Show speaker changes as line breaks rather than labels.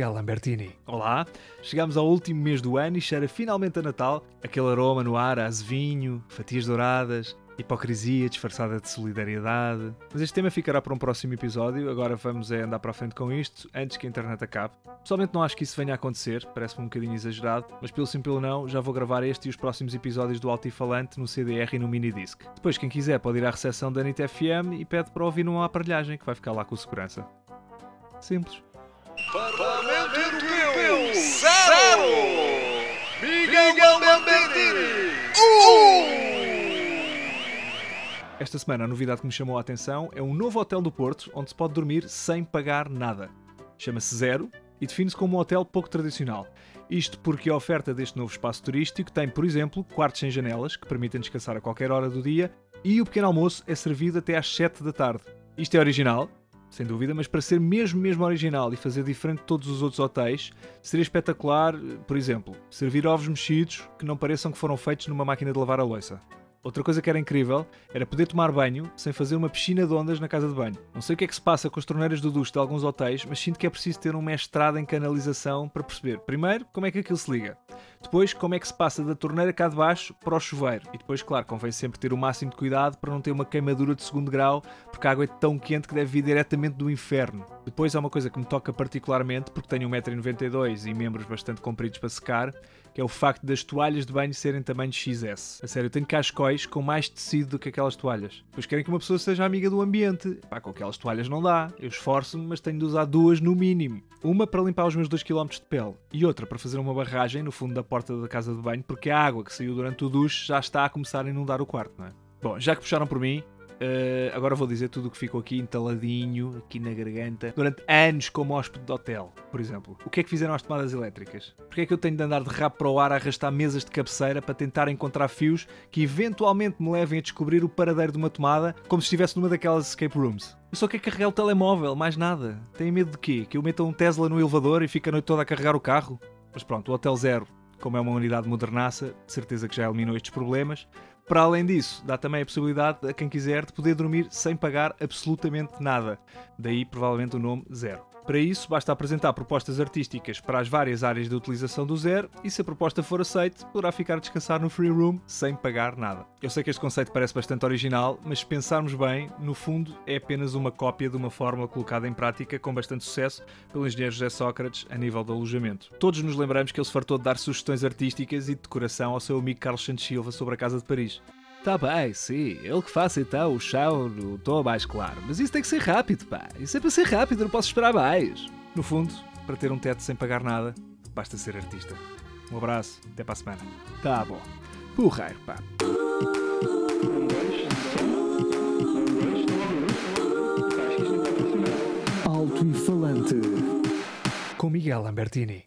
Miguel Lambertini.
Olá, chegamos ao último mês do ano e cheira finalmente a Natal, aquele aroma no ar, azevinho, fatias douradas, hipocrisia disfarçada de solidariedade. Mas este tema ficará para um próximo episódio, agora vamos é andar para a frente com isto, antes que a internet acabe. Pessoalmente não acho que isso venha a acontecer, parece-me um bocadinho exagerado, mas pelo sim pelo não, já vou gravar este e os próximos episódios do Altifalante no CDR e no Minidisc. Depois, quem quiser pode ir à recepção da NIT FM e pede para ouvir numa aparelhagem, que vai ficar lá com segurança. Simples
Europeu, zero! Miguel Lambertini, um!
Esta semana a novidade que me chamou a atenção é um novo hotel do Porto onde se pode dormir sem pagar nada. Chama-se Zero e define-se como um hotel pouco tradicional. Isto porque a oferta deste novo espaço turístico tem, por exemplo, quartos sem janelas que permitem descansar a qualquer hora do dia e o pequeno almoço é servido até às 7 da tarde. Isto é original, sem dúvida, mas para ser mesmo mesmo original e fazer diferente de todos os outros hotéis, seria espetacular, por exemplo, servir ovos mexidos que não pareçam que foram feitos numa máquina de lavar a louça. Outra coisa que era incrível era poder tomar banho sem fazer uma piscina de ondas na casa de banho. Não sei o que é que se passa com as torneiras do duche de alguns hotéis, mas sinto que é preciso ter um mestrado em canalização para perceber, primeiro, como é que aquilo se liga. Depois, como é que se passa da torneira cá de baixo para o chuveiro. E depois, claro, convém sempre ter o máximo de cuidado para não ter uma queimadura de segundo grau, porque a água é tão quente que deve vir diretamente do inferno. Depois há uma coisa que me toca particularmente, porque tenho 1,92m e membros bastante compridos para secar, que é o facto das toalhas de banho serem tamanho XS. A sério, eu tenho cascóis com mais tecido do que aquelas toalhas. Pois querem que uma pessoa seja amiga do ambiente. Pá, com aquelas toalhas não dá. Eu esforço-me, mas tenho de usar duas no mínimo. Uma para limpar os meus 2 km de pele e outra para fazer uma barragem no fundo da porta da casa de banho, porque a água que saiu durante o duche já está a começar a inundar o quarto, não é? Bom, já que puxaram por mim, Uh, agora vou dizer tudo o que ficou aqui entaladinho, aqui na garganta, durante anos como hóspede de hotel, por exemplo. O que é que fizeram as tomadas elétricas? Porquê é que eu tenho de andar de rabo para o ar a arrastar mesas de cabeceira para tentar encontrar fios que eventualmente me levem a descobrir o paradeiro de uma tomada, como se estivesse numa daquelas escape rooms? Eu só quero carregar o telemóvel, mais nada. Tem medo de quê? Que eu meta um Tesla no elevador e fique a noite toda a carregar o carro? Mas pronto, o Hotel Zero, como é uma unidade modernaça, de certeza que já eliminou estes problemas. Para além disso, dá também a possibilidade a quem quiser de poder dormir sem pagar absolutamente nada. Daí provavelmente o nome Zero. Para isso, basta apresentar propostas artísticas para as várias áreas de utilização do Zero e, se a proposta for aceite, poderá ficar a descansar no Free Room sem pagar nada. Eu sei que este conceito parece bastante original, mas se pensarmos bem, no fundo é apenas uma cópia de uma fórmula colocada em prática com bastante sucesso pelo engenheiro José Sócrates a nível de alojamento. Todos nos lembramos que ele se fartou de dar sugestões artísticas e de decoração ao seu amigo Carlos Santos Silva sobre a Casa de Paris. Tá bem, sim, ele que faça então o chão no tom mais claro. Mas isso tem que ser rápido, pá. Isso é para ser rápido, não posso esperar mais. No fundo, para ter um teto sem pagar nada, basta ser artista. Um abraço, até para a semana. Tá bom. Porreiro, pá.
Alto e falante. Com Miguel Lambertini.